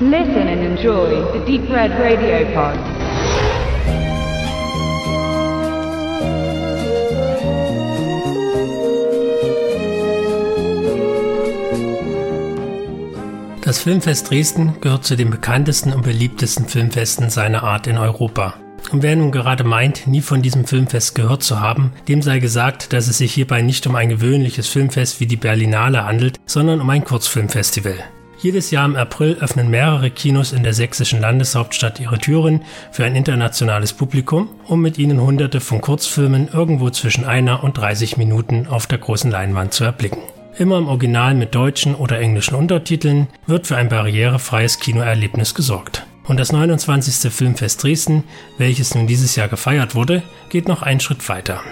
Listen and enjoy the Deep Red Radio Pod. Das Filmfest Dresden gehört zu den bekanntesten und beliebtesten Filmfesten seiner Art in Europa. Und wer nun gerade meint, nie von diesem Filmfest gehört zu haben, dem sei gesagt, dass es sich hierbei nicht um ein gewöhnliches Filmfest wie die Berlinale handelt, sondern um ein Kurzfilmfestival. Jedes Jahr im April öffnen mehrere Kinos in der sächsischen Landeshauptstadt ihre Türen für ein internationales Publikum, um mit ihnen hunderte von Kurzfilmen irgendwo zwischen einer und 30 Minuten auf der großen Leinwand zu erblicken. Immer im Original mit deutschen oder englischen Untertiteln wird für ein barrierefreies Kinoerlebnis gesorgt. Und das 29. Filmfest Dresden, welches nun dieses Jahr gefeiert wurde, geht noch einen Schritt weiter.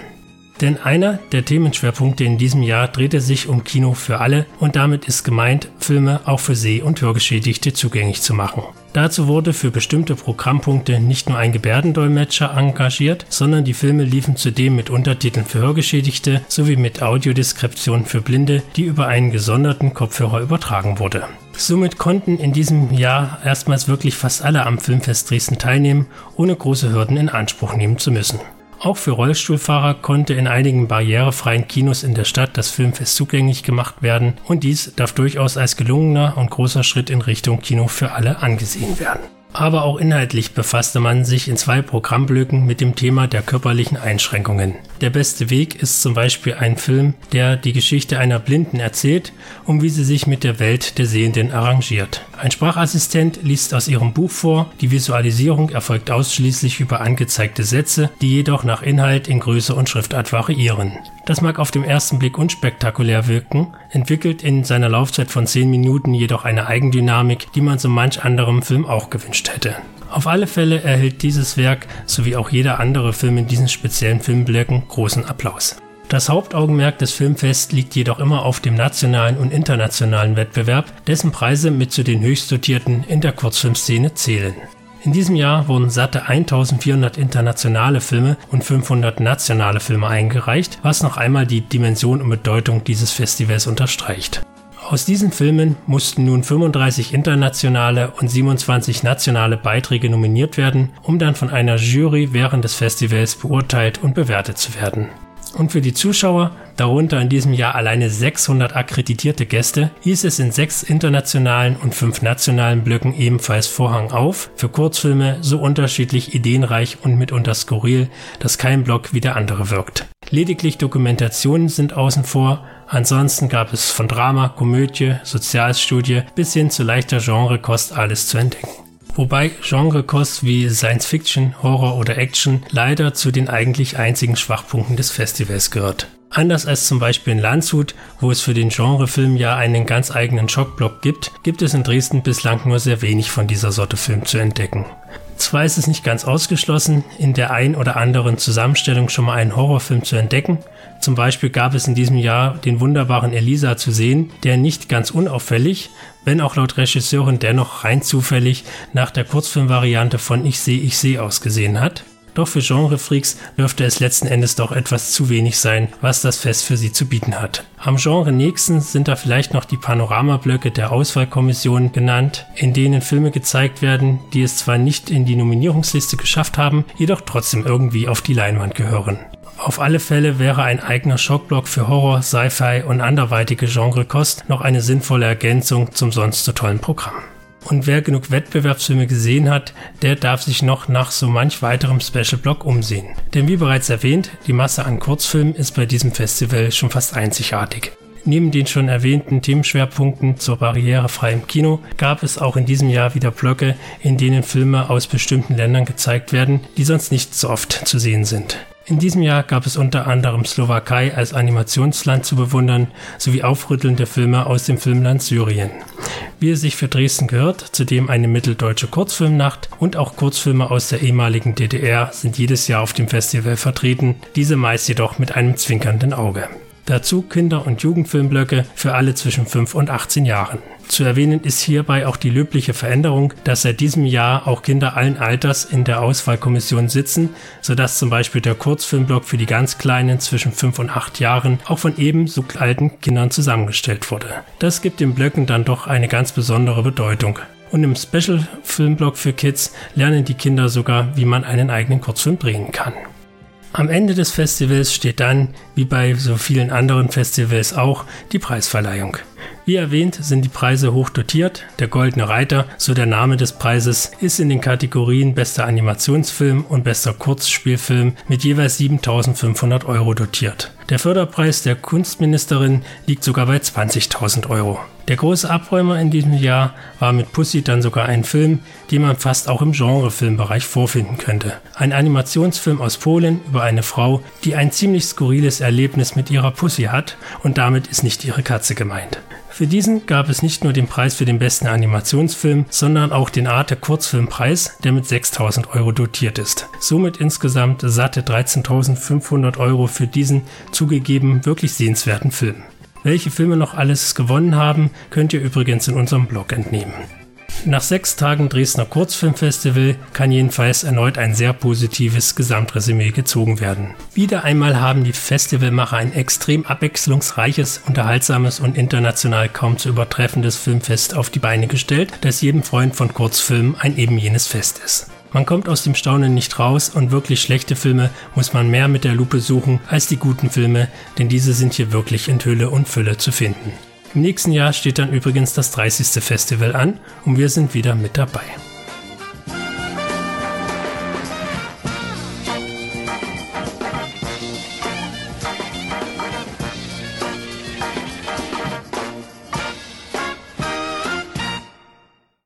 Denn einer der Themenschwerpunkte in diesem Jahr drehte sich um Kino für alle und damit ist gemeint, Filme auch für Seh- und Hörgeschädigte zugänglich zu machen. Dazu wurde für bestimmte Programmpunkte nicht nur ein Gebärdendolmetscher engagiert, sondern die Filme liefen zudem mit Untertiteln für Hörgeschädigte sowie mit Audiodeskription für Blinde, die über einen gesonderten Kopfhörer übertragen wurde. Somit konnten in diesem Jahr erstmals wirklich fast alle am Filmfest Dresden teilnehmen, ohne große Hürden in Anspruch nehmen zu müssen. Auch für Rollstuhlfahrer konnte in einigen barrierefreien Kinos in der Stadt das Filmfest zugänglich gemacht werden und dies darf durchaus als gelungener und großer Schritt in Richtung Kino für alle angesehen werden. Aber auch inhaltlich befasste man sich in zwei Programmblöcken mit dem Thema der körperlichen Einschränkungen. Der beste Weg ist zum Beispiel ein Film, der die Geschichte einer Blinden erzählt und wie sie sich mit der Welt der Sehenden arrangiert. Ein Sprachassistent liest aus ihrem Buch vor, die Visualisierung erfolgt ausschließlich über angezeigte Sätze, die jedoch nach Inhalt in Größe und Schriftart variieren. Das mag auf den ersten Blick unspektakulär wirken, entwickelt in seiner Laufzeit von 10 Minuten jedoch eine Eigendynamik, die man so manch anderem Film auch gewünscht hätte. Auf alle Fälle erhält dieses Werk, sowie auch jeder andere Film in diesen speziellen Filmblöcken, großen Applaus. Das Hauptaugenmerk des Filmfests liegt jedoch immer auf dem nationalen und internationalen Wettbewerb, dessen Preise mit zu den höchst dotierten in der Kurzfilmszene zählen. In diesem Jahr wurden satte 1400 internationale Filme und 500 nationale Filme eingereicht, was noch einmal die Dimension und Bedeutung dieses Festivals unterstreicht. Aus diesen Filmen mussten nun 35 internationale und 27 nationale Beiträge nominiert werden, um dann von einer Jury während des Festivals beurteilt und bewertet zu werden. Und für die Zuschauer, darunter in diesem Jahr alleine 600 akkreditierte Gäste, hieß es in sechs internationalen und fünf nationalen Blöcken ebenfalls Vorhang auf für Kurzfilme so unterschiedlich ideenreich und mitunter skurril, dass kein Block wie der andere wirkt. Lediglich Dokumentationen sind außen vor, ansonsten gab es von Drama, Komödie, Sozialstudie bis hin zu leichter Genrekost alles zu entdecken wobei Genrekost wie Science Fiction, Horror oder Action leider zu den eigentlich einzigen Schwachpunkten des Festivals gehört. Anders als zum Beispiel in Landshut, wo es für den Genrefilm ja einen ganz eigenen Schockblock gibt, gibt es in Dresden bislang nur sehr wenig von dieser Sorte Film zu entdecken. Zwar ist es nicht ganz ausgeschlossen, in der ein oder anderen Zusammenstellung schon mal einen Horrorfilm zu entdecken. Zum Beispiel gab es in diesem Jahr den wunderbaren Elisa zu sehen, der nicht ganz unauffällig, wenn auch laut Regisseurin dennoch rein zufällig nach der Kurzfilmvariante von Ich seh, ich seh ausgesehen hat. Doch für Genrefreaks dürfte es letzten Endes doch etwas zu wenig sein, was das Fest für sie zu bieten hat. Am Genre nächsten sind da vielleicht noch die Panoramablöcke der Auswahlkommission genannt, in denen Filme gezeigt werden, die es zwar nicht in die Nominierungsliste geschafft haben, jedoch trotzdem irgendwie auf die Leinwand gehören. Auf alle Fälle wäre ein eigener Schockblock für Horror, Sci-Fi und anderweitige Genrekost noch eine sinnvolle Ergänzung zum sonst so tollen Programm. Und wer genug Wettbewerbsfilme gesehen hat, der darf sich noch nach so manch weiterem Special-Block umsehen. Denn wie bereits erwähnt, die Masse an Kurzfilmen ist bei diesem Festival schon fast einzigartig. Neben den schon erwähnten Themenschwerpunkten zur barrierefreien Kino gab es auch in diesem Jahr wieder Blöcke, in denen Filme aus bestimmten Ländern gezeigt werden, die sonst nicht so oft zu sehen sind. In diesem Jahr gab es unter anderem Slowakei als Animationsland zu bewundern, sowie aufrüttelnde Filme aus dem Filmland Syrien. Wie es sich für Dresden gehört, zudem eine mitteldeutsche Kurzfilmnacht und auch Kurzfilme aus der ehemaligen DDR sind jedes Jahr auf dem Festival vertreten, diese meist jedoch mit einem zwinkernden Auge. Dazu Kinder- und Jugendfilmblöcke für alle zwischen 5 und 18 Jahren. Zu erwähnen ist hierbei auch die löbliche Veränderung, dass seit diesem Jahr auch Kinder allen Alters in der Auswahlkommission sitzen, sodass zum Beispiel der Kurzfilmblock für die ganz Kleinen zwischen 5 und 8 Jahren auch von ebenso alten Kindern zusammengestellt wurde. Das gibt den Blöcken dann doch eine ganz besondere Bedeutung. Und im Special-Filmblock für Kids lernen die Kinder sogar, wie man einen eigenen Kurzfilm drehen kann. Am Ende des Festivals steht dann, wie bei so vielen anderen Festivals auch, die Preisverleihung. Wie erwähnt sind die Preise hoch dotiert. Der Goldene Reiter, so der Name des Preises, ist in den Kategorien bester Animationsfilm und bester Kurzspielfilm mit jeweils 7500 Euro dotiert. Der Förderpreis der Kunstministerin liegt sogar bei 20.000 Euro. Der große Abräumer in diesem Jahr war mit Pussy dann sogar ein Film, den man fast auch im Genrefilmbereich vorfinden könnte. Ein Animationsfilm aus Polen über eine Frau, die ein ziemlich skurriles Erlebnis mit ihrer Pussy hat und damit ist nicht ihre Katze gemeint. Für diesen gab es nicht nur den Preis für den besten Animationsfilm, sondern auch den Arte Kurzfilmpreis, der mit 6000 Euro dotiert ist. Somit insgesamt satte 13.500 Euro für diesen zugegeben wirklich sehenswerten Film. Welche Filme noch alles gewonnen haben, könnt ihr übrigens in unserem Blog entnehmen. Nach sechs Tagen Dresdner Kurzfilmfestival kann jedenfalls erneut ein sehr positives Gesamtresümee gezogen werden. Wieder einmal haben die Festivalmacher ein extrem abwechslungsreiches, unterhaltsames und international kaum zu übertreffendes Filmfest auf die Beine gestellt, das jedem Freund von Kurzfilmen ein eben jenes Fest ist. Man kommt aus dem Staunen nicht raus und wirklich schlechte Filme muss man mehr mit der Lupe suchen als die guten Filme, denn diese sind hier wirklich in Hülle und Fülle zu finden. Im nächsten Jahr steht dann übrigens das 30. Festival an und wir sind wieder mit dabei.